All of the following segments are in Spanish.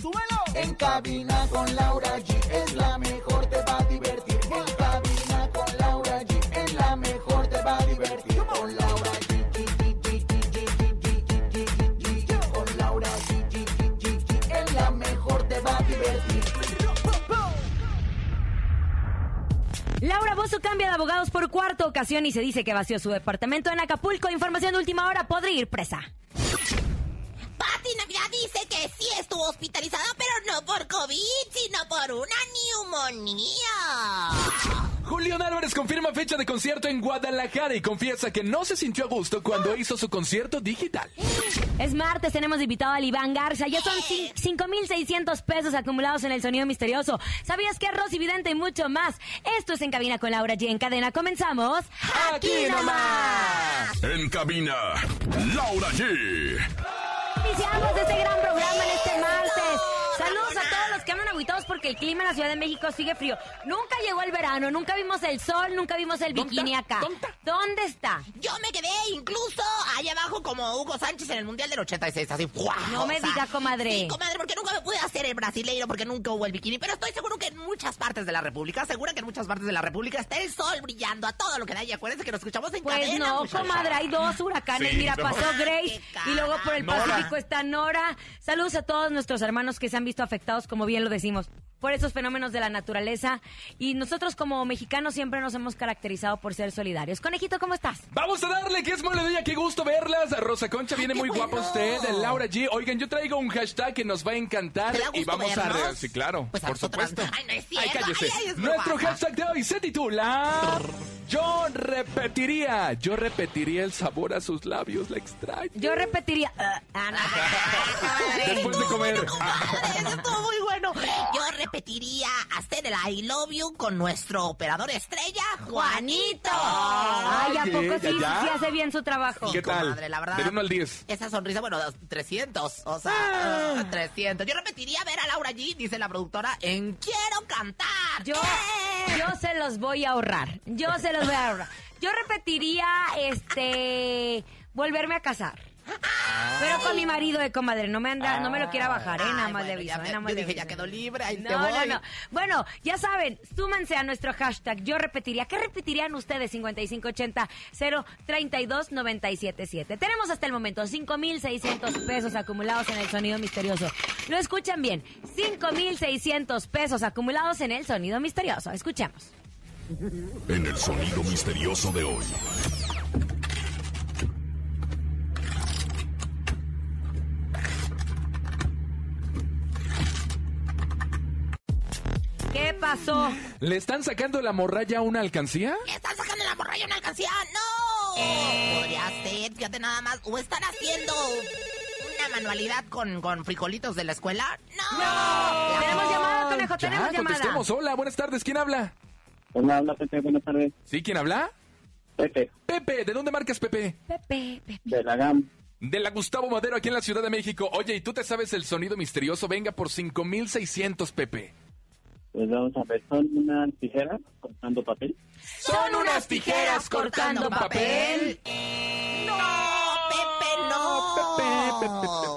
¡Súbelo! En cabina con Laura G es la mejor, te va a divertir. En cabina con Laura G es la mejor, te va a divertir. Con Laura G. Con Laura G. Es la mejor, te va a divertir. Laura Bozo cambia de abogados por cuarta ocasión y se dice que vació su departamento en Acapulco. Información de última hora, podría ir presa. Dice que sí estuvo hospitalizada, pero no por COVID, sino por una neumonía. Julián Álvarez confirma fecha de concierto en Guadalajara y confiesa que no se sintió a gusto cuando hizo su concierto digital. Es martes, tenemos invitado al Iván Garza. Ya son cin- 5,600 pesos acumulados en el sonido misterioso. ¿Sabías que Rosy Vidente y mucho más? Esto es En Cabina con Laura G. En cadena, comenzamos. ¡Aquí nomás! En cabina, Laura G. Iniciamos este gran programa en este agüitados porque el clima en la Ciudad de México sigue frío. Nunca llegó el verano, nunca vimos el sol, nunca vimos el ¿Dónde bikini acá. ¿Dónde está? ¿Dónde está? Yo me quedé incluso allá abajo como Hugo Sánchez en el Mundial del 86, así. ¡guau! No me O sea, diga, comadre. Sí, comadre, porque nunca me pude hacer el brasileiro, porque nunca hubo el bikini. Pero estoy seguro que en muchas partes de la República, segura que en muchas partes de la República está el sol brillando a todo lo que da. Y acuérdense que nos escuchamos en Pues cadena. no, comadre, hay dos huracanes. Sí, Mira, no. pasó Grace y luego por el Nora. Pacífico está Nora. Saludos a todos nuestros hermanos que se han visto afectados, como bien lo decimos, decimos, por esos fenómenos de la naturaleza. Y nosotros como mexicanos siempre nos hemos caracterizado por ser solidarios. Conejito, ¿cómo estás? Vamos a darle, que es día, qué gusto verlas. Rosa Concha viene muy bueno. guapa usted, Laura G. Oigan, yo traigo un hashtag que nos va a encantar ¿Te da y vamos a... vernos? re- Sí, claro, Pues a por supuesto. Ay, no es Ay, cállese. Ay, ay, es Nuestro hashtag de hoy se titula... Yo repetiría, yo repetiría el sabor a sus labios, la extraño. Yo repetiría... Ah, no. Comadre. Después de comer. Eso estuvo muy bueno. Yo repetiría hacer el I love you con nuestro operador estrella, Juanito. Ay, ¿a poco sí, ya, ya. sí hace bien su trabajo? ¿Qué tal? la verdad. Del 1 al 10. Esa sonrisa, bueno, 300, o sea, Ah. ah, 300. Yo repetiría ver a Laura G, dice la productora, en Quiero Cantar. Yo, yo se los voy a ahorrar. Yo se los voy a ahorrar. Yo repetiría, este, volverme a casar. Pero con mi marido de comadre, no me anda, no me lo quiera bajar, eh, nada Ay, más le bueno, aviso, ya eh, me- nada más yo le dije, ya quedó libre, ahí te No, no, voy. no. Bueno, ya saben, súmense a nuestro hashtag. Yo repetiría. ¿Qué repetirían ustedes? 5580-032-977. Tenemos hasta el momento 5,600 pesos acumulados en el sonido misterioso. Lo escuchan bien. 5,600 pesos acumulados en el sonido misterioso. Escuchemos. En el sonido misterioso de hoy. Pasó? ¿Le están sacando la morralla a una alcancía? ¿Le están sacando la morralla a una alcancía? ¡No! Podría ser, fíjate nada más. ¿O están haciendo una manualidad con, con frijolitos de la escuela? ¡No! Tenemos llamada, conejo, Ya, tenemos llamada. contestemos. Hola, buenas tardes. ¿Quién habla? Hola, habla Pepe, buenas tardes. ¿Sí? ¿Quién habla? Pepe, Pepe. ¿De dónde marcas, Pepe? Pepe, Pepe. de la GAM. De la Gustavo Madero, aquí en la Ciudad de México. Oye, ¿y tú te sabes el sonido misterioso? Venga por 5600, Pepe. Pues vamos a ver, son unas tijeras cortando papel. Son unas tijeras cortando papel. ¡No, Pepe, no! Pepe,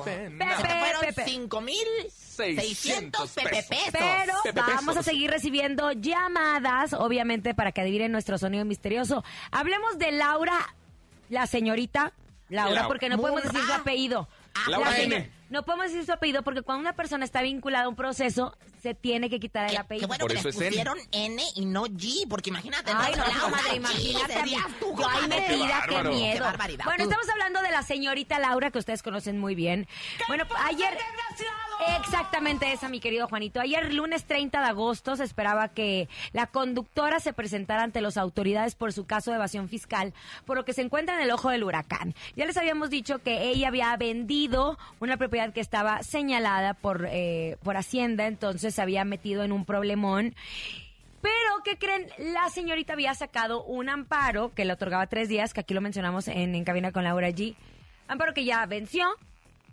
Pepe, Pepe, te fueron Pepe. 5,600 Pepe pesos. Pero Pepe vamos a seguir recibiendo llamadas, obviamente, para que adivinen nuestro sonido misterioso. Hablemos de Laura, la señorita Laura, Laura. porque no podemos decir su apellido. Laura La N. No podemos decir su apellido porque cuando una persona está vinculada a un proceso, se tiene que quitar el Qué, qué apellido. bueno Por que eso les es N. pusieron N y no G, porque imagínate. Ay, no, Laura comadre, G, imagínate. a mí. serías tú, Yo ahí metida, qué bárbaro. miedo. Qué barbaridad. Bueno, estamos hablando de la señorita Laura, que ustedes conocen muy bien. Bueno, ayer... Exactamente esa, mi querido Juanito. Ayer, lunes 30 de agosto, se esperaba que la conductora se presentara ante las autoridades por su caso de evasión fiscal, por lo que se encuentra en el ojo del huracán. Ya les habíamos dicho que ella había vendido una propiedad que estaba señalada por, eh, por Hacienda, entonces se había metido en un problemón. Pero, ¿qué creen? La señorita había sacado un amparo que le otorgaba tres días, que aquí lo mencionamos en, en cabina con Laura G. Amparo que ya venció,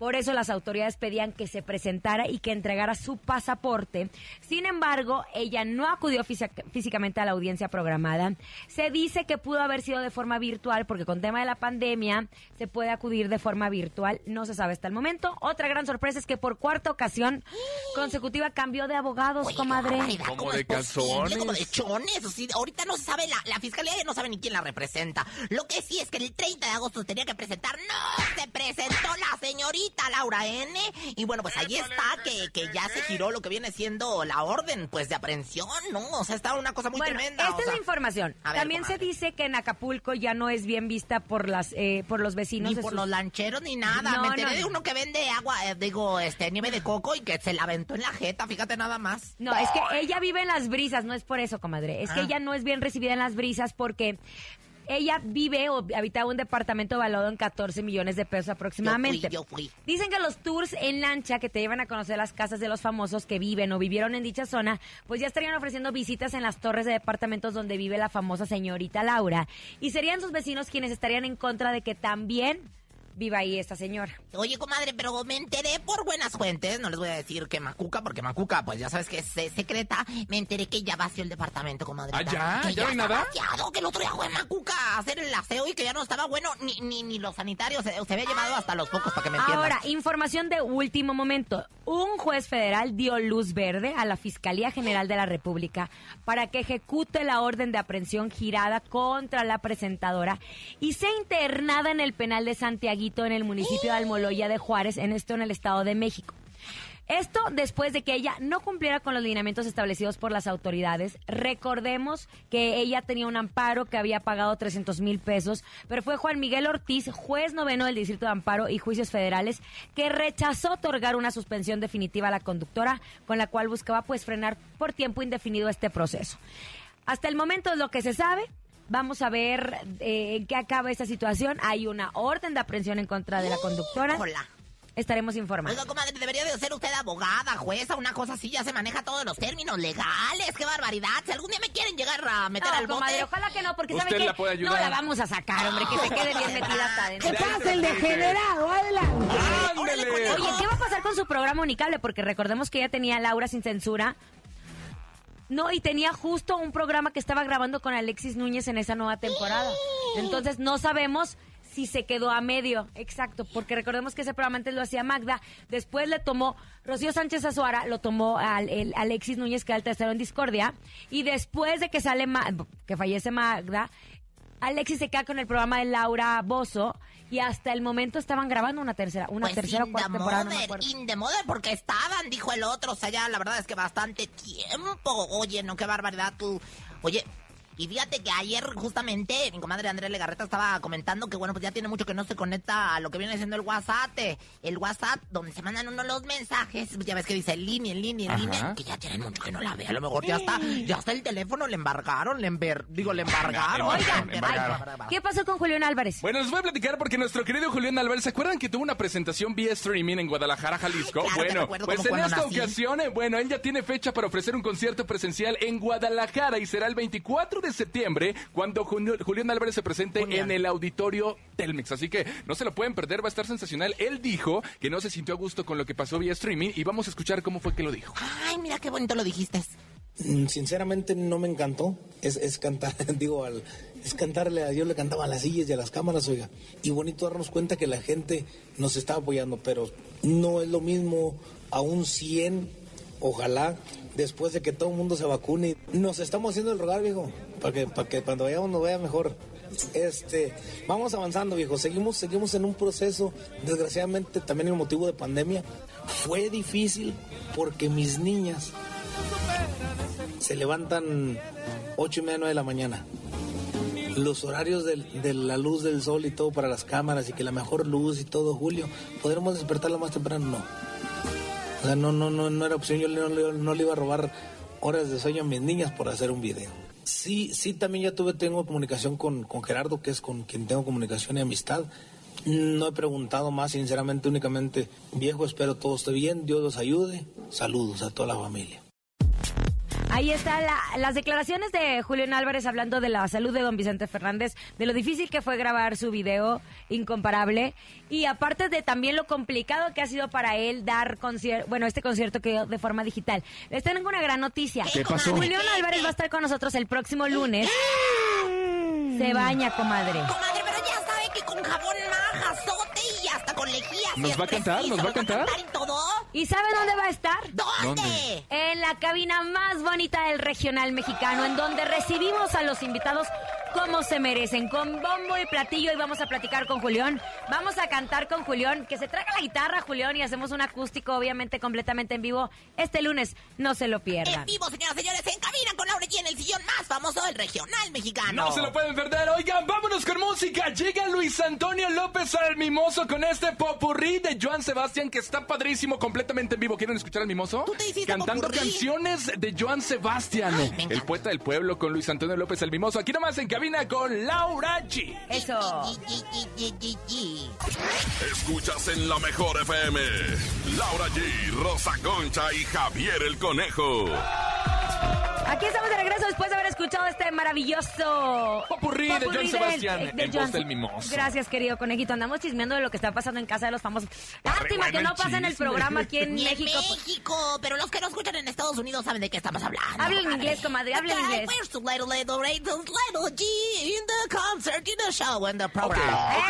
por eso las autoridades pedían que se presentara y que entregara su pasaporte. Sin embargo, ella no acudió física- físicamente a la audiencia programada. Se dice que pudo haber sido de forma virtual porque con tema de la pandemia se puede acudir de forma virtual. No se sabe hasta el momento. Otra gran sorpresa es que por cuarta ocasión consecutiva cambió de abogados, Oye, comadre. Como ¿cómo de calzones. Como de chones. ahorita no se sabe, la, la fiscalía no sabe ni quién la representa. Lo que sí es que el 30 de agosto tenía que presentar. ¡No! Se presentó la señorita Laura N. Y bueno, pues ahí está, que, que ya se giró lo que viene siendo la orden, pues, de aprehensión, ¿no? O sea, está una cosa muy bueno, tremenda. esta o es la información. A ver, También se dice que en Acapulco ya no es bien vista por las eh, por los vecinos. Ni de por sus- los lancheros ni nada. No, Me enteré no, de no. uno que vende agua, eh, digo, este, nieve de coco y que se la aventó en la jeta, fíjate nada más. No, es que ella vive en las brisas, no es por eso, comadre. Es que Ah. ella no es bien recibida en las brisas porque ella vive o habitaba un departamento valuado en 14 millones de pesos aproximadamente. Yo fui, yo fui. Dicen que los tours en lancha que te llevan a conocer las casas de los famosos que viven o vivieron en dicha zona, pues ya estarían ofreciendo visitas en las torres de departamentos donde vive la famosa señorita Laura. Y serían sus vecinos quienes estarían en contra de que también viva ahí esta señora. Oye, comadre, pero me enteré por buenas fuentes, no les voy a decir que Macuca, porque Macuca, pues ya sabes que es secreta, me enteré que ya vació el departamento, comadre. ¿Ah, ya? ¿Ya no hay nada? vaciado, que el otro día fue Macuca a hacer el aseo y que ya no estaba bueno, ni, ni, ni los sanitarios, se, se había llevado hasta los pocos, para que me entiendan. Ahora, información de último momento. Un juez federal dio luz verde a la Fiscalía General de la República para que ejecute la orden de aprehensión girada contra la presentadora y sea internada en el penal de En el municipio de Almoloya de Juárez, en esto en el Estado de México. Esto después de que ella no cumpliera con los lineamientos establecidos por las autoridades. Recordemos que ella tenía un amparo que había pagado 300 mil pesos, pero fue Juan Miguel Ortiz, juez noveno del Distrito de Amparo y Juicios Federales, que rechazó otorgar una suspensión definitiva a la conductora, con la cual buscaba pues frenar por tiempo indefinido este proceso. Hasta el momento es lo que se sabe. Vamos a ver eh, en qué acaba esta situación. Hay una orden de aprehensión en contra de la conductora. Hola. Estaremos informando. Oiga, comadre, debería de ser usted abogada, jueza, una cosa así, ya se maneja todos los términos legales, qué barbaridad. Si algún día me quieren llegar a meter No, al bote... comadre, ojalá que no, porque Usted ¿sabe qué? la puede ayudar. No la vamos a sacar, hombre, que se quede bien metida hasta adentro. ¿Qué pasa el degenerado? Adelante. ¡Ándale! Oye, ¿qué va a pasar con su programa Unicable? Porque recordemos que ella tenía Laura sin censura. No, y tenía justo un programa que estaba grabando con Alexis Núñez en esa nueva temporada. Entonces no sabemos si se quedó a medio, exacto, porque recordemos que ese programa antes lo hacía Magda, después le tomó Rocío Sánchez Azuara, lo tomó al, el Alexis Núñez, que era el tercero en Discordia, y después de que sale Ma- que fallece Magda, Alexis se queda con el programa de Laura Bozo y hasta el momento estaban grabando una tercera, una Pues tercera o in cuarta the temporada, no me mother, acuerdo. in the mother, porque estaban, dijo el otro, o sea, ya la verdad es que bastante tiempo. Oye, no, qué barbaridad tú. Oye, y fíjate que ayer justamente mi comadre Andrea Legarreta estaba comentando que, bueno, pues ya tiene mucho que no se conecta a lo que viene siendo el WhatsApp. eh, El WhatsApp, donde se mandan unos los mensajes, ya ves que dice en línea, en línea, en línea, que ya tienen mucho que no la ve. A lo mejor ya está, ya está el teléfono, le embargaron, le ember, digo, le embargaron. Embargaron. ¿Qué pasó con Julián Álvarez? Bueno, les voy a platicar porque nuestro querido Julián Álvarez, ¿se acuerdan que tuvo una presentación vía streaming en Guadalajara, Jalisco? Ay, claro bueno, pues en esta nací. ocasión, eh, bueno, él ya tiene fecha para ofrecer un concierto presencial en Guadalajara y será el 24 de septiembre cuando Julián Álvarez se presente Julián. en el auditorio Telmex. Así que no se lo pueden perder, va a estar sensacional. Él dijo que no se sintió a gusto con lo que pasó vía streaming y vamos a escuchar cómo fue que lo dijo. Ay, mira qué bonito lo dijiste. Mm, Sinceramente no me encantó. Es, es cantar, digo, al, es cantarle a yo le cantaba a las sillas y a las cámaras, oiga. Y bonito darnos cuenta que la gente nos está apoyando, pero no es lo mismo a un 100, ojalá, después de que todo el mundo se vacune. Nos estamos haciendo el rogar, viejo, para que, cuando vayamos nos vaya mejor. Este, vamos avanzando, viejo. Seguimos, seguimos en un proceso. Desgraciadamente, también el motivo de pandemia fue difícil porque mis niñas se levantan ocho y media, nueve de la mañana. Los horarios de la luz del sol y todo para las cámaras y que la mejor luz y todo, Julio, ¿podremos despertarla más temprano? No. O sea, no, no, no, no era opción. Yo no le iba a robar horas de sueño a mis niñas por hacer un video. Sí, sí, también ya tuve, tengo comunicación con, con Gerardo, que es con quien tengo comunicación y amistad. No he preguntado más, sinceramente, únicamente, viejo, espero todo esté bien, Dios los ayude. Saludos a toda la familia. Ahí están las declaraciones de Julián Álvarez hablando de la salud de don Vicente Fernández, de lo difícil que fue grabar su video, incomparable, y aparte de también lo complicado que ha sido para él dar concierto, bueno, este concierto que dio de forma digital. Les tengo una gran noticia. ¿Qué pasó? Julián Álvarez va a estar con nosotros el próximo lunes. Se baña, comadre. ¿Nos es va a cantar? ¿Nos va a cantar? y todo? ¿Y sabe dónde va a estar? ¿Dónde? ¿Dónde? En la cabina más bonita del regional mexicano, en donde recibimos a los invitados como se merecen, con bombo y platillo, y vamos a platicar con Julián. Vamos a cantar con Julián, que se traiga la guitarra, Julián, y hacemos un acústico, obviamente, completamente en vivo. Este lunes, no se lo En pierdan. vivo, señoras y señores, en cabina con Laura G en el sillón más famoso del regional mexicano. No se lo pueden perder. Oigan, vámonos con música. Llega Luis Antonio López al Mimoso con este popurrí de Joan Sebastián que está padrísimo, completamente en vivo. ¿Quieren escuchar al Mimoso? ¿Tú te hiciste Cantando popurrí? canciones de Joan Sebastián, Ay, el poeta del pueblo con Luis Antonio López el Mimoso. Aquí nomás en cabina con Laura G. Eso. Escuchas en la mejor FM. Laura G, Rosa Concha y Javier el Conejo. Aquí estamos de regreso después de haber escuchado este maravilloso popurrí, John Sebastián de, voz del mimoso. Gracias, querido conejito. Andamos chismeando de lo que está pasando en casa de los famosos. Lástima que no pasa en el programa aquí en México. En México, pero los que nos escuchan en Estados Unidos saben de qué estamos hablando. Habla en inglés, comadre, habla en inglés.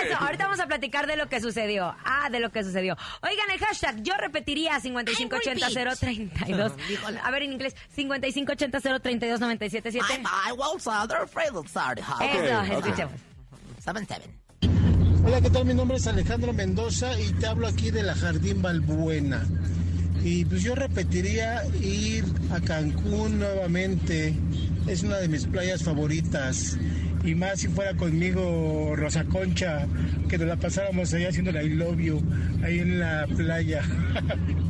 Eso, ahorita vamos a platicar de lo que sucedió. Ah, de lo que sucedió. Oigan, el hashtag yo repetiría 5580 032. A ver en inglés, 5580 622-032-977. I was Eso, escuchemos. Seven, seven. Hola, ¿qué tal? Mi nombre es Alejandro Mendoza y te hablo aquí de la Jardín Balbuena. Y pues yo repetiría ir a Cancún nuevamente. Es una de mis playas favoritas. Y más si fuera conmigo Rosa Concha, que nos la pasáramos allá haciendo la I love you, ahí en la playa.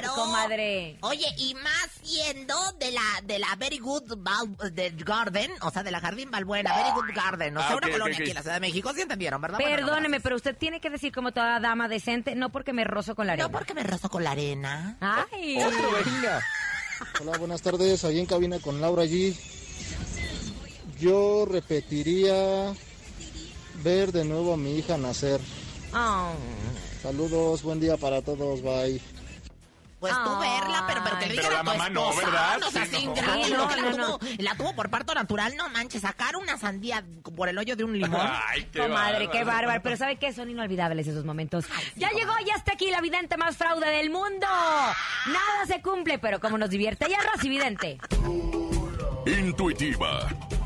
Claro. comadre. Oye, y más siendo de la de la Very Good Bal- de Garden, o sea, de la Jardín Balbuena, Very Good Garden, o sea, Ah, una colonia aquí en la Ciudad de México, ¿sí entendieron, verdad? Perdóneme, pero usted tiene que decir como toda dama decente, no porque me rozo con la arena. No porque me rozo con la arena. Ay. Venga. Hola, buenas tardes. Allí en cabina con Laura G. Yo repetiría ver de nuevo a mi hija nacer. Oh. Saludos, buen día para todos, bye. Pues tú Ay. verla, pero, pero que le Pero digan la a tu mamá no, esposa, ¿verdad? No seas Sí, no. Sí, que no, la, no, tuvo, la tuvo por parto natural, no manches, sacar una sandía por el hoyo de un limón. Ay, qué Comadre, qué bárbaro. Pero ¿sabe qué? Son inolvidables esos momentos. ya llegó, ya está aquí la vidente más fraude del mundo. Nada se cumple, pero como nos divierte, ya Rosy Vidente. Intuitiva,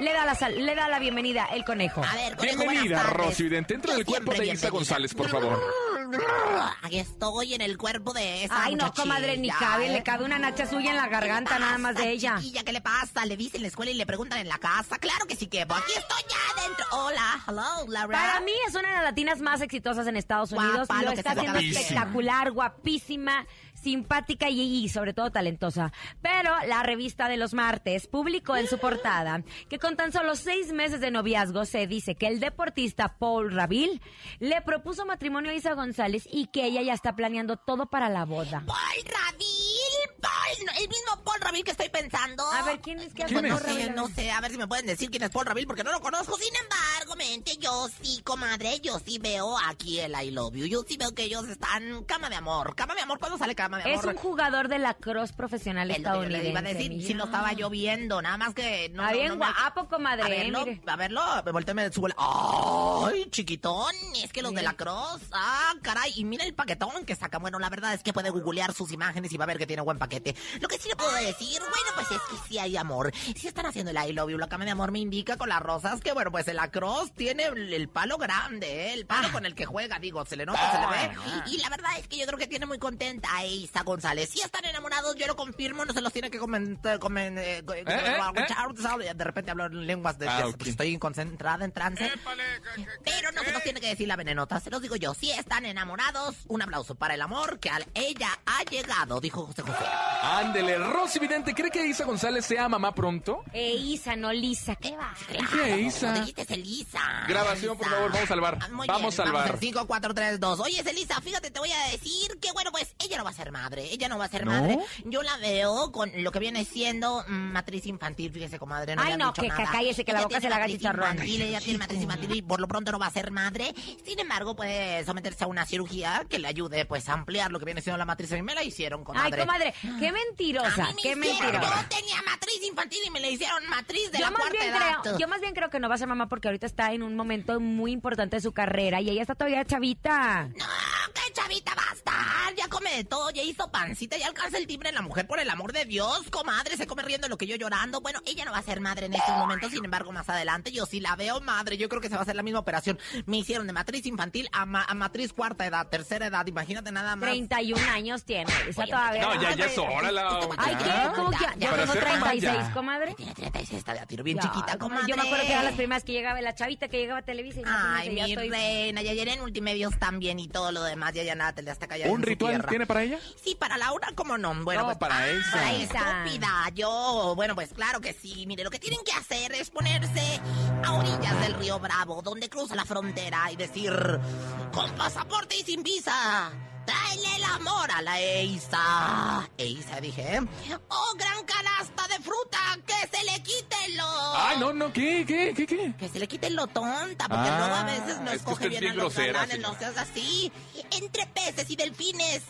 le da la, sal- le da la bienvenida el conejo. A ver, conejo, Bienvenida. Rosy Vidente. Entra en el cuerpo de Isa. González, por favor. Aquí estoy en el cuerpo de esa Ay, no, comadre, ni cabe, ¿eh? le cabe una nacha suya en la garganta nada más de ella. Chiquilla, ¿qué le pasa? Le dicen en la escuela y le preguntan en la casa. Claro que sí que Aquí estoy ya adentro. Hola, hello, Laura. Para mí es una de las latinas más exitosas en Estados Unidos. Guapa, lo lo que está haciendo guapísima. espectacular, guapísima, simpática y, y sobre todo talentosa. Pero la revista de los martes publicó en su portada que con tan solo seis meses de noviazgo se dice que el deportista Paul Rabil le propuso matrimonio a Isa González y que ella ya está planeando todo para la boda. Paul Rabil, Paul, no, el mismo Paul Rabil que estoy pensando. A ver, ¿quién es que ¿Quién no sé, no sé, a ver si me pueden decir quién es Paul Rabil porque no lo conozco. Sin embargo, mente, yo sí, comadre, yo sí veo aquí el I love you. Yo sí veo que ellos están cama de amor. Cama de amor, ¿cuándo sale cama de amor? Es un jugador de la cross profesional Es lo que yo le estadounidense. iba a decir, si lo estaba yo viendo, nada más que no. Está no, bien no guapo, comadre, A verlo, mire. a verlo, me volteé, me subo el- ¡Ay, chiquitón! Es que los de la Cross, ah, caray, y mira el paquetón que saca. Bueno, la verdad es que puede googlear sus imágenes y va a ver que tiene buen paquete. Lo que sí le puedo decir, bueno, pues es que sí hay amor. Si están haciendo el I love you, la cama de amor me indica con las rosas que, bueno, pues el Cross enamorados tiene el, palo grande, ¿eh? el palo con el que juega, digo, se le nota, se le ve. Y, y la verdad es que yo creo que tiene muy contenta a Isa González. Si están enamorados, yo lo confirmo, no se los tiene que comentar. comen- eh, eh. De repente hablo en lenguas de Ah, ok. estoy concentrada en trance. Pero no se los tiene que decir la venenota, se los digo yo. Si están enamorados, un aplauso para el amor que a ella ha llegado, dijo José José. Ándele, Rosy Vidente, ¿cree que Isa González sea mamá pronto? Eh, Isa, no Lisa, ¿qué va? ¿Qué, Isa? Dijiste es Elisa. Grabación, por favor, vamos al bar. Ah, muy Vamos bien. Vamos al 5, 4, 3, 2. Oye, Elisa, fíjate, te voy a decir que, bueno, pues ella no va a ser madre. Ella no va a ser ¿No? madre. Yo la veo con lo que viene siendo mm, matriz infantil, fíjese, comadre. No Ay, no, dicho que- cállese, que la Ella boca tiene se le haga matriz chicharrón. Infantil, ella tiene matriz infantil y por lo pronto no va a ser madre. Sin embargo, puede someterse a una cirugía que le ayude, pues, a ampliar lo que viene siendo la matriz. A mí me la hicieron, Ay, comadre. Qué mentirosa, A mí me qué mentirosa. Yo tenía matriz infantil y me la hicieron matriz de Yo la más, cuarta bien edad. creo, yo más bien creo que no va a ser mamá porque ahorita está en un momento muy importante de su carrera y ella está todavía chavita. No, qué chavita va a estar. Ya come de todo, ya hizo pancita, ya alcanza el timbre la mujer, por el amor de Dios. Comadre, se come riendo lo que yo llorando. Bueno, ella no va a ser madre en estos momentos, sin embargo, más adelante yo sí la veo madre. Yo creo que se va a hacer la misma operación. Me hicieron de matriz infantil a, ma- a matriz cuarta edad, tercera edad. Imagínate nada más. 31 años tiene, esa Oye, todavía. No, ya, ya es Ay, hora la... Ay, ya. ¿qué? ¿Cómo que? Ya, ya Para tengo ser mamá, 36, ya. comadre. Tiene 36, está de a tiro bien Ya, chiquita, comadre. Yo me acuerdo que eran las primeras que llegaba, la chavita que llegaba a Televisa. Ay, imagínate, ya mi estoy- reina, ya llené en multimedios también y todo lo demás, ya ya nada, te le está callando. ¿Un ritual tiene para ella? Sí, para Laura, ¿cómo no? Bueno, No, pues, para Elsa. Para estúpida. Yo, bueno, pues claro que sí. Mire, lo que tienen que hacer es ponerse a orillas del río Bravo, donde cruza la frontera, y decir, con pasaporte y sin visa. Tráele el amor a la Eisa. Eisa, dije. Oh, gran canasta de fruta, que se le quite lo... Ay, no, no, ¿qué, qué, qué, qué? Que se le quite lo tonta, porque Ah, luego a veces no es usted bien es a bien los grosera, galanes, señora. no seas así. Entre peces y delfines,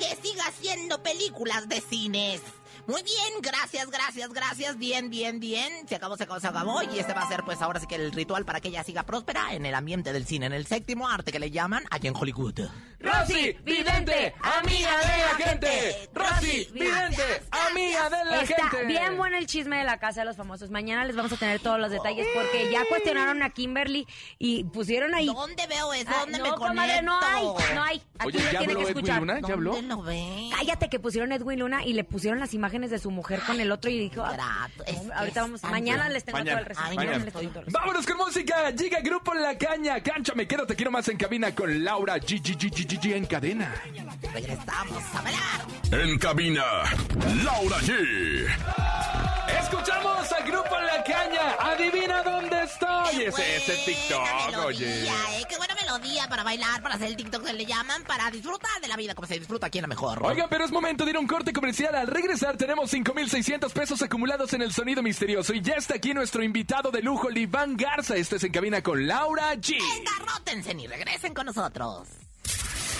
que siga haciendo películas de cines. Muy bien, gracias, gracias, gracias. Bien, bien, bien. Se acabó, se acabó, se acabó. Y este va a ser, pues, ahora sí que el ritual para que ella siga próspera en el ambiente del cine, en el séptimo arte que le llaman allá en Hollywood. Rosy Vidente, amiga de la gente. Rosy Vidente, amiga de la Está gente. bien bueno el chisme de la casa de los famosos. Mañana les vamos a tener todos los detalles porque ya cuestionaron a Kimberly y pusieron ahí. ¿Dónde veo eso? Ah, ¿Dónde no, me comadre, no hay, no hay. Aquí Oye, lo ¿ya tiene habló que Edwin escuchar. Luna? ¿Ya habló? ¿Dónde lo ve? Cállate que pusieron Edwin Luna y le pusieron las imágenes de su mujer con el otro y dijo, ah, ahorita vamos, mañana les tengo Mañana. todo el mañana resumen. Vámonos con música. Llega Grupo La Caña. Cánchame, quédate, quiero más en cabina con Laura G, G, G, G, G, en cadena. Regresamos a bailar. En cabina, Laura G. Escuchamos a Grupo La Caña. Adivina dónde estoy. Qué Ese es el buena TikTok, melodía, oye. eh, Qué para bailar, para hacer el TikTok que le llaman, para disfrutar de la vida como se disfruta aquí en la mejor. Oigan, pero es momento de ir a un corte comercial. Al regresar tenemos 5,600 pesos acumulados en el sonido misterioso. Y ya está aquí nuestro invitado de lujo, Liván Garza. Este es en cabina con Laura G. Engarrótense y regresen con nosotros.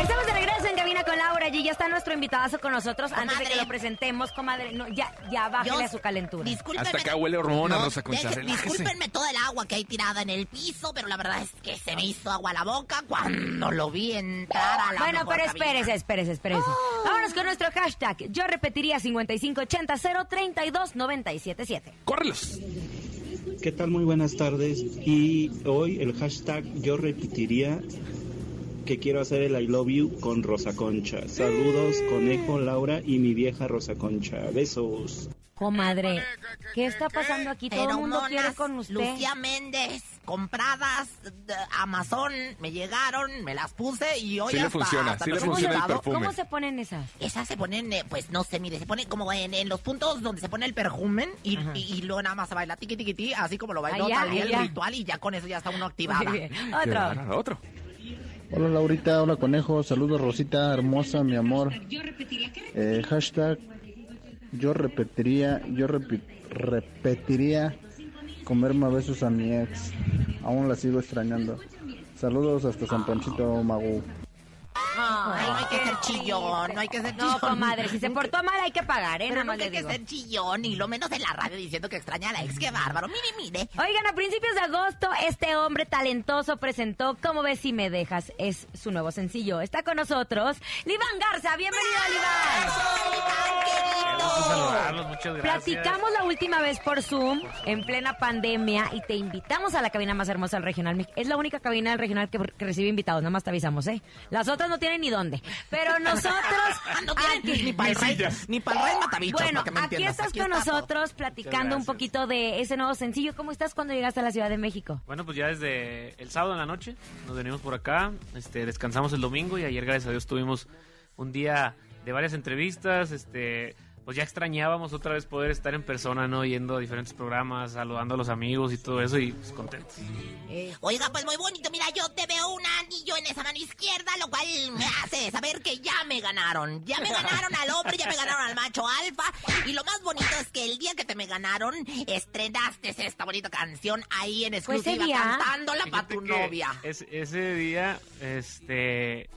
Estamos de regreso en cabina con Laura y ya está nuestro invitadazo con nosotros. Antes de que lo presentemos, comadre, no, ya, ya bájele Yo- a su calentura. Discúlpenme. Hasta acá huele hormona, No, Rosa Concha. deje- discúlpenme todo el agua que hay tirada en el piso, pero la verdad es que se me hizo agua a la boca cuando lo vi entrar a la Bueno, mejor pero espérese, espérese, espérese. Vámonos con nuestro hashtag. Yo repetiría 5580 032 977. ¡Córrelos! ¿Qué tal? Muy buenas tardes. Y hoy el hashtag yo repetiría que quiero hacer el I love you con Rosa Concha. Saludos, conejo, Laura y mi vieja Rosa Concha. Besos. Comadre, ¿qué está pasando aquí? Todo el mundo quiere con usted. Lucía Méndez, compradas de Amazon, me llegaron, me las puse y hoy Sí le hasta, funciona, hasta sí le funciona el llevado. perfume. ¿Cómo se ponen esas? Esas se ponen, eh, pues no sé, mire, se pone como en, en los puntos donde se pone el perfume y, Ajá. y, y luego nada más se baila tiqui tiqui ti, así como lo bailó Allá, el ritual y ya con eso ya está uno. Qué Otro. Otro. Hola Laurita, hola Conejo, saludos Rosita, hermosa, mi amor. Eh, hashtag, yo repetiría, yo repetiría comerme a besos a mi ex. Aún la sigo extrañando. Saludos hasta San Panchito, Magu. Ay, no hay que ser chillón, no hay que ser chillón. No, comadre, si se portó mal hay que pagar, ¿eh? Pero Nada no más hay le que ser chillón, y lo menos en la radio diciendo que extraña a la ex. ¡Qué bárbaro! Mire, mire. Oigan, a principios de agosto, este hombre talentoso presentó ¿Cómo ves si me dejas? Es su nuevo sencillo. Está con nosotros Liván Garza. Bienvenido, Liván. Gusto saludarlos, muchas gracias. Platicamos la última vez por Zoom, en plena pandemia, y te invitamos a la cabina más hermosa del regional. Es la única cabina del regional que, que recibe invitados, nada más te avisamos, ¿eh? Las otras no tienen ni dónde. Pero nosotros... No tienen ni para el rey, ni para el rey matabichos, Bueno, para que me aquí entiendas. estás Aquí con está todo. nosotros platicando un poquito de ese nuevo sencillo. ¿Cómo estás cuando llegaste a la Ciudad de México? Bueno, pues ya desde el sábado en la noche nos venimos por acá, este, descansamos el domingo y ayer gracias a Dios tuvimos un día de varias entrevistas, este, pues ya extrañábamos otra vez poder estar en persona, ¿no? Yendo a diferentes programas, saludando a los amigos y todo eso y pues contentos. Oiga, pues muy bonito. Mira, yo te veo un anillo en esa mano izquierda, lo cual me hace saber que ya me ganaron. Ya me ganaron al hombre, ya me ganaron al macho alfa. Y lo más bonito es que el día que te me ganaron, estrenaste esta bonita canción ahí en ¿Fue ese exclusiva, cantándola para tu novia. es- ese día, este,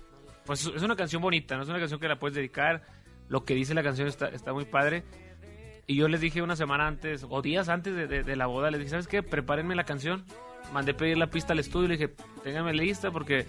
pues es una canción bonita, no es una canción que la puedes dedicar. Lo que dice la canción está, está muy padre. Y yo les dije una semana antes, o días antes de, de- de la boda, les dije, ¿sabes qué? Prepárenme la canción. Mandé pedir la pista al estudio y le dije, ténganme lista porque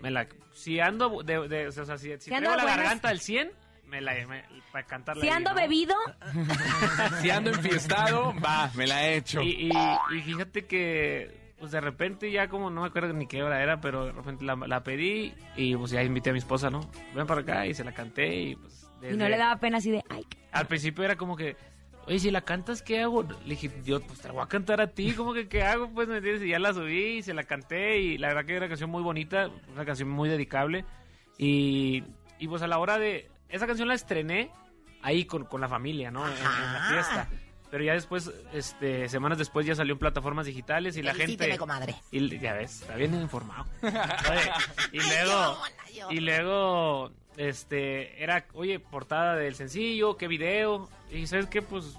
me la... Si ando de... de- o sea, si, si traigo la buenas- garganta al 100, me la... me- para cantarla Si ahí, ando ¿no? bebido, Si ando enfiestado, va, me la he hecho. Y, y- y fíjate que, pues de repente ya como no me acuerdo ni qué hora era, pero de repente la, la pedí y pues ya invité a mi esposa, ¿no? Ven para acá y se la canté y pues... y no le daba pena así de, ay, Al principio era como que, oye, si la cantas, ¿qué hago? Le dije, yo pues te la voy a cantar a ti, ¿cómo que qué hago? Pues me entiendes, y ya la subí y se la canté y la verdad que era una canción muy bonita, una canción muy dedicable y, y pues a la hora de... Esa canción la estrené ahí con, con la familia, ¿no? En, en la fiesta. Pero ya después, este, semanas después ya salió en plataformas digitales y la gente... comadre. Y ya ves, está bien informado. Oye, y luego, y luego, este, era, oye, portada del sencillo, qué video. Y ¿sabes qué? Pues,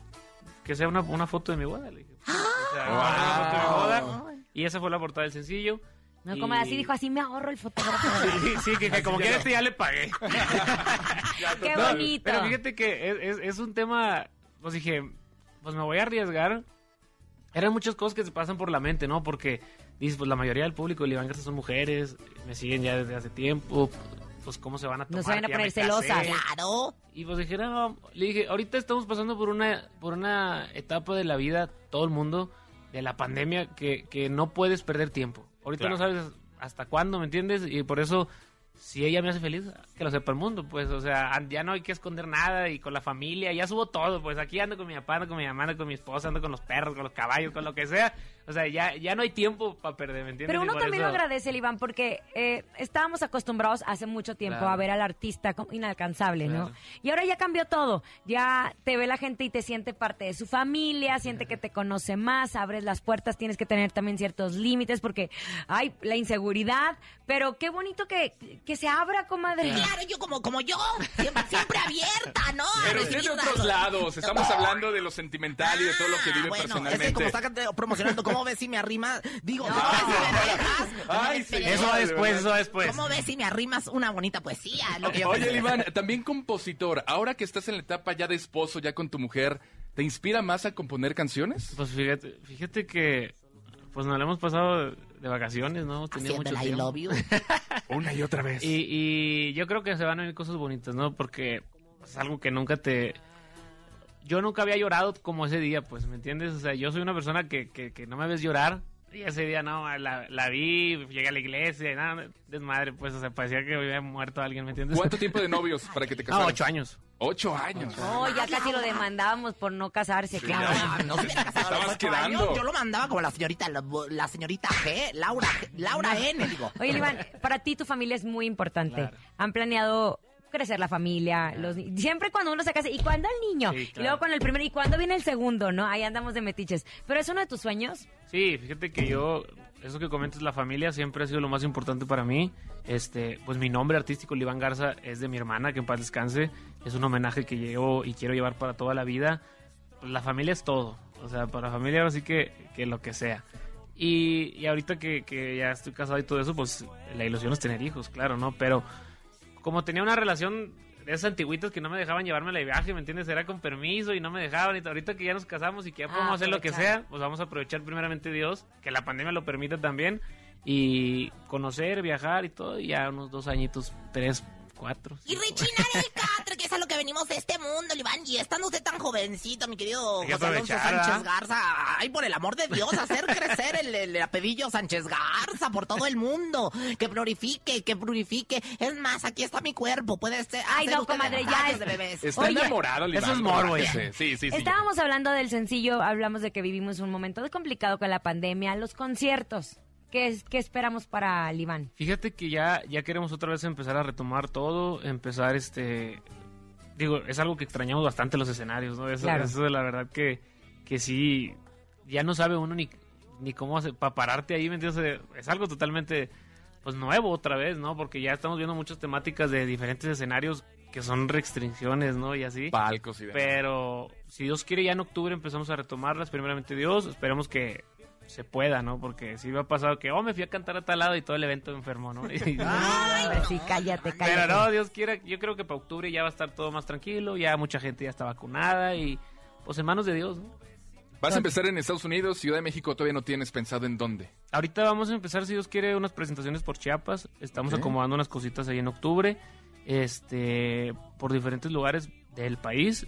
que sea una, una foto de mi boda. Le dije. O sea, una foto de mi boda. Y esa fue la portada del sencillo. no, Y- como así dijo, así me ahorro el fotógrafo. Sí, sí, que, que como que este ya le pagué. Qué No, bonito. Pero fíjate que es, es- es un tema, pues dije, pues me voy a arriesgar. Eran muchas cosas que se pasan por la mente, ¿no? Porque, dices, pues la mayoría del público de Iván Garza son mujeres, me siguen ya desde hace tiempo, pues cómo se van a tomar. No se van a poner celosas. Claro. Y pues dije, no, le dije, ahorita estamos pasando por una, por una etapa de la vida, todo el mundo, de la pandemia, que, que no puedes perder tiempo. Ahorita Claro. no sabes hasta cuándo, ¿me entiendes? Y por eso, si ella me hace feliz, que lo sepa el mundo, pues, o sea, ya no hay que esconder nada y con la familia, ya subo todo, pues aquí ando con mi papá, ando con mi mamá, ando con mi esposa, ando con los perros, con los caballos, con lo que sea. O sea, ya, ya no hay tiempo para perder, ¿me entiendes? Pero uno también eso- lo agradece, Iván, porque eh, estábamos acostumbrados hace mucho tiempo Claro. a ver al artista como inalcanzable, ¿no? Y ahora ya cambió todo. Ya te ve la gente y te siente parte de su familia, siente que te conoce más, abres las puertas, tienes que tener también ciertos límites porque hay la inseguridad. Pero qué bonito que, que se abra, comadre. Claro, yo como, como yo, siempre, siempre abierta, ¿no? Pero usted de otros lados, estamos hablando de lo sentimental y de todo lo que vive Ah, bueno, es personalmente. que como está promocionando, ¿cómo ves si me arrimas? Digo, ¿cómo ves si me dejas? Ay, señor, Eso va después, eso va después. ¿Cómo ves si me arrimas una bonita poesía? Es Lo que yo Oye. Iván, también compositor. Ahora que estás en la etapa ya de esposo, ya con tu mujer, ¿te inspira más a componer canciones? Pues fíjate, fíjate que pues nos la hemos pasado de, vacaciones, ¿no? Haciendo mucho el I tiempo. love you. Una y otra vez. Y, y yo creo que se van a venir cosas bonitas, ¿no? Porque es algo que nunca te... Yo nunca había llorado como ese día, pues, ¿me entiendes? O sea, yo soy una persona que, que, que no me ves llorar. Y ese día, no, la, la vi, llegué a la iglesia, y nada, desmadre, pues, o sea, parecía que había muerto alguien, ¿me entiendes? ¿Cuánto tiempo de novios para que te No, casaras? ocho años. Ocho años. No, ya casi lo demandábamos por no casarse, claro. Ah, no se hubiera casado a los Estabas quedando. años. Yo lo mandaba como la señorita, la, la señorita G, Laura, G- Laura N, digo. Oye, Iván, para ti tu familia es muy importante. Claro. Han planeado crecer la familia, los siempre cuando uno se casa, y cuando el niño, Sí, y luego con el primero, y cuando viene el segundo, ¿no? Ahí andamos de metiches. Pero es uno de tus sueños. Sí, fíjate que yo eso que comentas, la familia siempre ha sido lo más importante para mí. Este, pues mi nombre artístico, Iván Garza, es de mi hermana, que en paz descanse. Es un homenaje que llevo y quiero llevar para toda la vida. Pues la familia es todo. O sea, para la familia ahora sí que, que lo que sea. Y, y ahorita que, que ya estoy casado y todo eso, pues la ilusión es tener hijos, claro, ¿no? Pero como tenía una relación de esas antiguitas que no me dejaban llevarme de viaje, ¿me entiendes? Era con permiso y no me dejaban. Y ahorita que ya nos casamos y que ya podemos Ah, hacer lo que sea, pues vamos a aprovechar primeramente Dios, que la pandemia lo permita también, y conocer, viajar y todo, y ya unos dos añitos, tres, cuatro. Y rechinar el catre, que es a lo que venimos de este mundo, Iván. Y estando usted tan jovencito, mi querido José Alonso Sánchez ¿verdad? Garza. Ay, por el amor de Dios, hacer crecer el, el apellido Sánchez Garza por todo el mundo. Que glorifique, que purifique. Es más, aquí está mi cuerpo. Puede ser. Ay, no, comadre, ya es- de bebés. Está Oye, enamorado, el eso Iván, es morbo, relájese. Sí, sí, sí. Estábamos hablando del sencillo, hablamos de que vivimos un momento de complicado con la pandemia, los conciertos. ¿Qué, es- qué esperamos para el Iván? Fíjate que ya, ya queremos otra vez empezar a retomar todo, empezar este... Digo, es algo que extrañamos bastante los escenarios, ¿no? Eso, Claro. eso de la verdad que, que sí, ya no sabe uno ni, ni cómo hacer, para pararte ahí, ¿me entiendes? Es algo totalmente, pues nuevo otra vez, ¿no? Porque ya estamos viendo muchas temáticas de diferentes escenarios que son restricciones, ¿no? Y así. Palcos y demás. Pero si Dios quiere, ya en octubre empezamos a retomarlas, primeramente Dios, esperemos que se pueda, ¿no? Porque si me ha pasado que, oh, me fui a cantar a tal lado y todo el evento enfermo, ¿no? Y- Ay, sí, cállate, cállate. pero no, Dios quiera, yo creo que para octubre ya va a estar todo más tranquilo, ya mucha gente ya está vacunada y pues en manos de Dios, ¿no? Vas a empezar en Estados Unidos, Ciudad de México, todavía no tienes pensado en dónde. Ahorita vamos a empezar, si Dios quiere, unas presentaciones por Chiapas. Estamos acomodando unas cositas ahí en octubre, este, por diferentes lugares del país.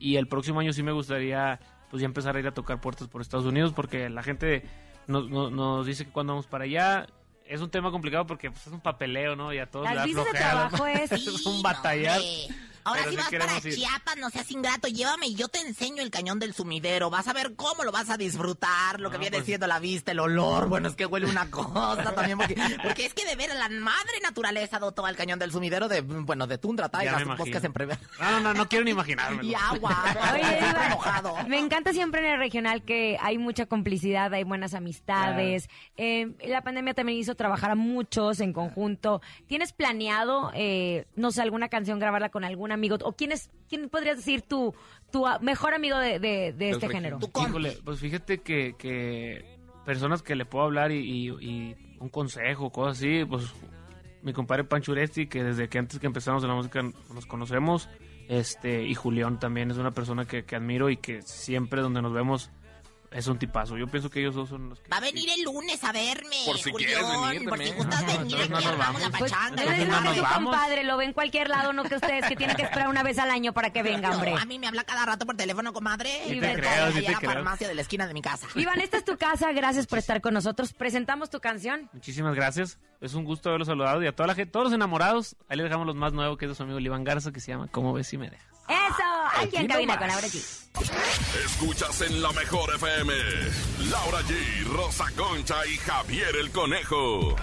Y el próximo año sí me gustaría, pues ya empezar a ir a tocar puertas por Estados Unidos, porque la gente nos, nos, nos dice que cuando vamos para allá es un tema complicado porque pues, es un papeleo, ¿no? Y a todos Las visas de ¿no? trabajo es- es un batallar. hombre. Ahora Pero sí vas para ir. Chiapas, no seas ingrato, llévame y yo te enseño el cañón del sumidero. Vas a ver cómo lo vas a disfrutar, lo que Ah, viene pues. siendo la vista, el olor. Bueno, es que huele una cosa también, porque, porque es que de ver la madre naturaleza dotó al cañón del sumidero de, bueno, de tundra, taigas, bosques en previa. No, no, no, no quiero ni imaginármelo. Y agua, Oye, mojado. me encanta siempre en el regional que hay mucha complicidad, hay buenas amistades. Eh, la pandemia también hizo trabajar a muchos en conjunto. ¿Tienes planeado, eh, no sé, alguna canción grabarla con algún amigo? ¿O quién es, quién podrías decir tu, tu ah, mejor amigo de, de- de este género? Híjole, pues fíjate que, que personas que le puedo hablar y, y- y un consejo, cosas así, pues mi compadre Pancho Uresti, que desde que antes que empezamos en la música nos conocemos, este, y Julián también es una persona que, que admiro y que siempre donde nos vemos es un tipazo. Yo pienso que ellos dos son los que... Va a venir el lunes a verme, Por si Julián, quieres venir por si gustas No, venir no aquí, nos armamos la pachanga. Pues, ¿no? no, vamos. compadre, lo ve en cualquier lado, no que ustedes que tienen que esperar una vez al año para que venga, hombre. No, a mí me habla cada rato por teléfono, comadre. Sí y te me creo, trae sí te a la creo. farmacia de la esquina de mi casa. Iván, esta es tu casa, gracias por estar con nosotros. Presentamos tu canción. Muchísimas gracias. Es un gusto haberlos saludado y a toda la gente, todos los enamorados, ahí les dejamos los más nuevos que es de su amigo Iván Garza que se llama ¿Cómo ves si me dejas? Eso, aquí en cabina con Laura G. Escuchas en la mejor FM. Laura G, Rosa Concha y Javier el Conejo.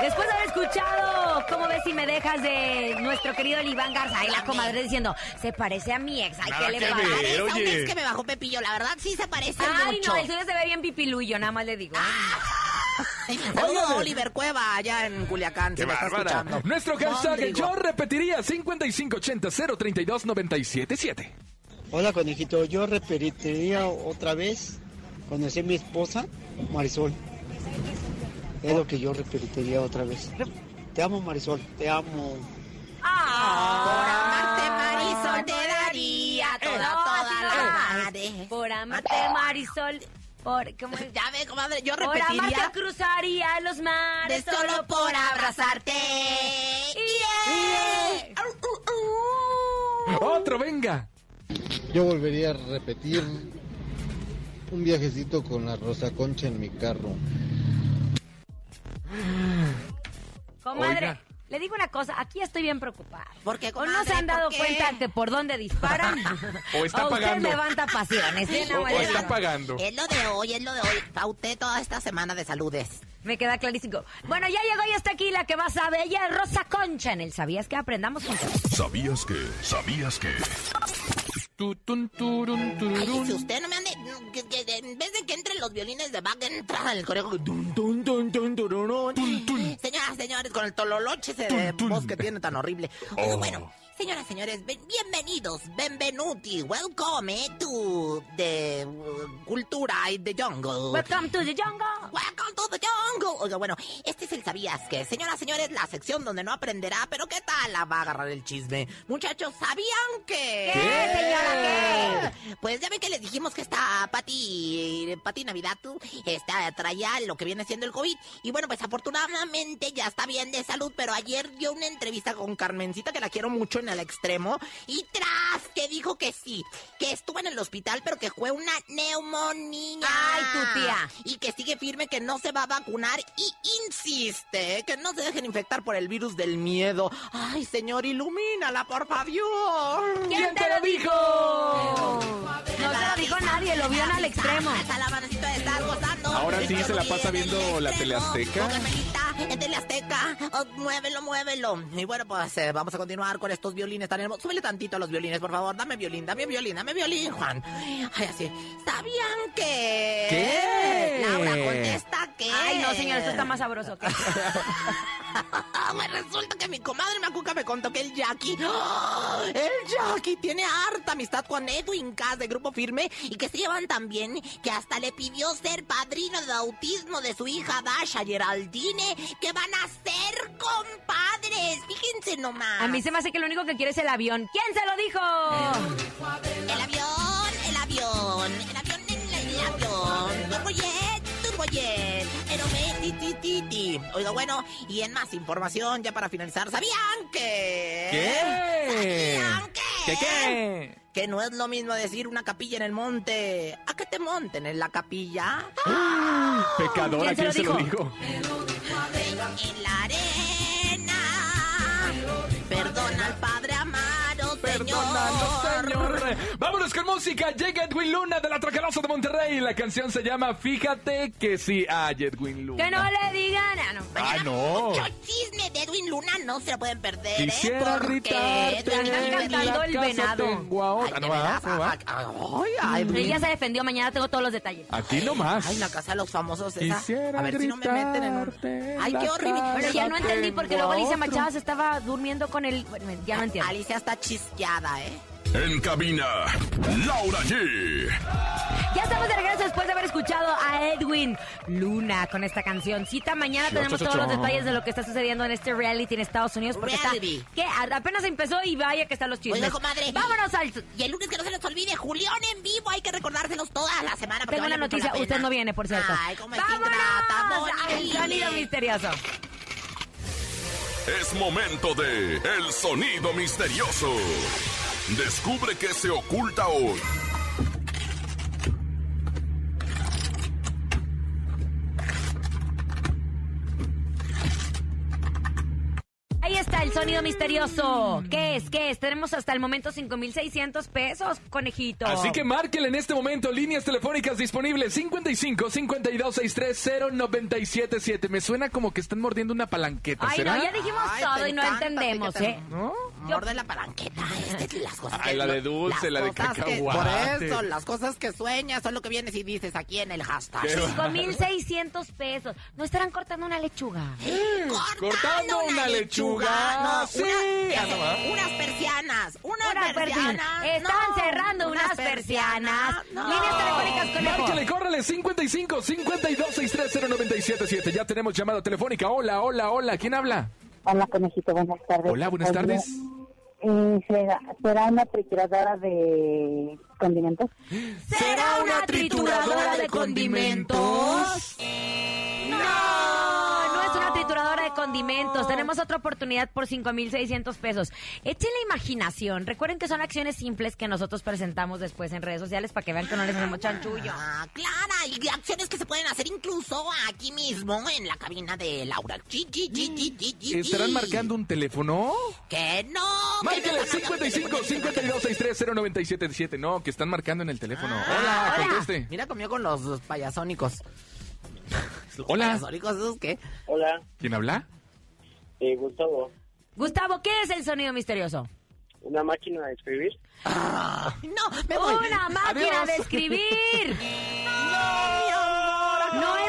Después de haber escuchado ¿Cómo ves si me dejas de nuestro querido Iván Garza? Y la comadre diciendo, se parece a mi ex. Ay, ¿qué le pasa? ver, un oye. ex que me bajó Pepillo, la verdad sí se parece Ay, mucho. no, el suyo se ve bien pipilullo, nada más le digo. Ay, Saludos a Oliver Cueva allá en Culiacán, ¡Qué se está escuchando. Nuestro hashtag Mondrigo. yo repetiría 5580-032-977. Hola, conejito. Yo repetiría otra vez conocí a mi esposa, Marisol. Es lo que yo repetiría otra vez. Te amo, Marisol. Te amo. Por amarte, Marisol, te daría toda, la madre. Por amarte, Marisol. Por, ¿cómo es? Ya ve, comadre, yo Por repetiría... amarte cruzaría los mares de solo por abrazarte. Yeah. Otro, venga. Yo volvería a repetir un viajecito con la Rosa Concha en mi carro. Comadre, Oiga. Le digo una cosa, aquí estoy bien preocupada. ¿Por qué, ¿O no se han dado cuenta que por dónde disparan? O está usted pagando. levanta pasiones. ¿eh? Nada O, o está pagando. Es lo de hoy, es lo de hoy. Pauté toda esta semana de saludes. Me queda clarísimo. Bueno, ya llegó y está aquí la que más sabe. Ella es Rosa Concha en el ¿Sabías que aprendamos juntos? ¿Sabías que? ¿Sabías que? Ay, si usted no me ande... que- que- en vez de que entre los violines de Bach entraban en el tururún. Señoras, señores, con el tololoche ese de voz que tiene tan horrible. Oiga, Oh. bueno, señoras, señores, ben- bienvenidos, benvenuti, welcome to the uh, cultura in the jungle. Welcome to the jungle. Welcome to the jungle. Oiga, bueno, este es el sabías que, señoras, señores, la sección donde no aprenderá, pero ¿qué tal la va a agarrar el chisme? Muchachos, ¿sabían que? ¿Qué, señora, qué? Pues ya ven que les dijimos que esta Pati, Pati Navidad, tú, esta, traía lo que viene siendo el COVID. Y bueno, pues afortunadamente ya está bien de salud, pero ayer dio una entrevista con Carmencita, que la quiero mucho en el extremo, y tras que dijo que sí, que estuvo en el hospital, pero que fue una neumonía. Ay, tu tía. Y que sigue firme que no se va a vacunar y insiste que no se dejen infectar por el virus del miedo. Ay, señor, ilumínala, por favor. ¿Quién te lo dijo? No se lo dijo nadie, lo vio en al extremo. Hasta la manecita de estar gozando. Ahora sí se la pasa viendo la. Teleazteca. En Teleazteca. Oh, muévelo, muévelo. Y bueno, pues eh, vamos a continuar con estos violines tan hermosos. Súbele tantito a los violines, por favor. Dame violín, dame violín, dame violín, Juan. Ay, así. ¿Sabían que...? ¿Qué? Laura, contesta que... Ay, no, señor, esto está más sabroso. que- Pues resulta que mi comadre Macuca me contó que el Jackie, ¡ah! el Jackie tiene harta amistad con Edwin Cass de Grupo Firme y que se llevan tan bien que hasta le pidió ser padrino de bautismo de su hija Dasha Geraldine, que van a ser compadres. Fíjense nomás. A mí se me hace que lo único que quiere es el avión. ¿Quién se lo dijo? El avión, el avión, el avión, el, el avión. Turbojet, turbojet. Aerome, ti, ti, ti, ti. Oiga, bueno, y en más información, ya para finalizar, ¿sabían que...? ¿Qué? ¿Sabían que...? ¿Qué qué? Que no es lo mismo decir una capilla en el monte a que te monten en la capilla. Pecadora, ¿Quién ¿quién se se lo lo dijo? dijo? En la arena. Perdona al Vámonos con música. Llega Edwin Luna de la Tracalosa de Monterrey. La canción se llama Fíjate que sí hay Edwin Luna. Que no le digan. Ah, no. Ah, no. Mucho chisme de Edwin Luna no se lo pueden perder, ¿eh? Quisiera Porque gritarte. Están cantando el venado. Ay, ¿No de va? veras, ¿No va? ay, ay, ay, Ella se defendió, mañana tengo todos los detalles. Aquí nomás. Ay, la casa de los famosos esa. Quisiera A ver si no me meten en un... Ay, qué horrible. Pero ya no entendí porque luego Alicia. Machado se estaba durmiendo con el... Bueno, ya no entiendo. Alicia está chisqueada, ¿eh? En cabina, Laura G. Ya estamos de regreso después de haber escuchado a Edwin Luna con esta cancioncita. Mañana Cho, tenemos todos los detalles de lo que está sucediendo en este reality en Estados Unidos. Porque está, Reality. que apenas empezó y vaya que están los chismes. Oiga, comadre. Vámonos al... Y el lunes que no se les olvide, Julián en vivo, hay que recordárselos toda la semana. Tengo una noticia, usted no viene, por cierto. Ay, cómo ¡Vámonos! al sonido misterioso. Es momento de El Sonido Misterioso. Descubre qué se oculta hoy. Ahí está el sonido misterioso. ¿Qué es? ¿Qué es? Tenemos hasta el momento 5,600 pesos, conejito. Así que márquele en este momento líneas telefónicas disponibles 55 52 630 977. Me suena como que están mordiendo una palanqueta, Ay, ¿será? no, ya dijimos Ay, todo te y no encanta, entendemos, fíjate. ¿eh? ¿No? Morde la palanqueta. Es que las cosas Ay, que- la de dulce, las la de cacahuate. por eso, las cosas que sueñas son lo que vienes y dices aquí en el hashtag. Qué va- 5,600 pesos. ¿No estarán cortando una lechuga? Cortando una lechuga. No, Sí. Ah, va. unas persianas. Unas, Unas persianas. Están no, cerrando unas persianas. Líneas telefónicas, conejo. Márquele, córrele 55 52 630 977. Ya tenemos llamada telefónica. Hola, hola, hola. ¿Quién habla? Hola, conejito, buenas tardes. Hola, buenas tardes. eh, ¿será, será una trituradora de condimentos? ¿Será una trituradora de condimentos? No, de condimentos. Tenemos otra oportunidad por 5,600 pesos. Echen la imaginación. Recuerden que son acciones simples que nosotros presentamos después en redes sociales para que vean que no les hacemos chanchullo. Ah, Clara, y acciones que se pueden hacer incluso aquí mismo en la cabina de Laura. Chi, chi, chi, ¿Estarán marcando un teléfono? Que no. marcando 55 teléfono. 52 630 977. No, que están marcando en el teléfono. Hola, conteste. Mira, comió con los, los payasónicos. Hola. ¿Payasónicos esos qué? Hola, ¿Quién habla? eh, Gustavo. Gustavo, ¿qué es el sonido misterioso? ¿Una máquina de escribir? No, me voy. Una máquina Adiós. de escribir. No, mi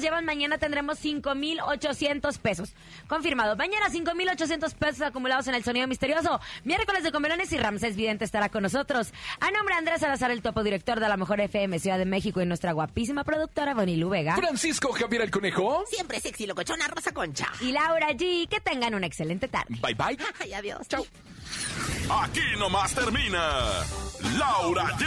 llevan, mañana tendremos 5,800 pesos. Confirmado. Mañana 5,800 pesos acumulados en el sonido misterioso. Miércoles de Comelones y Ramsés Vidente estará con nosotros. A nombre de Andrés Salazar, el topo director de la mejor FM Ciudad de México y nuestra guapísima productora Bonilu Vega. Francisco Javier el Conejo. Siempre sexy, locochona, Rosa Concha. Y Laura G. Que tengan una excelente tarde. Bye bye. Ay, adiós. Chao. Aquí nomás termina Laura G,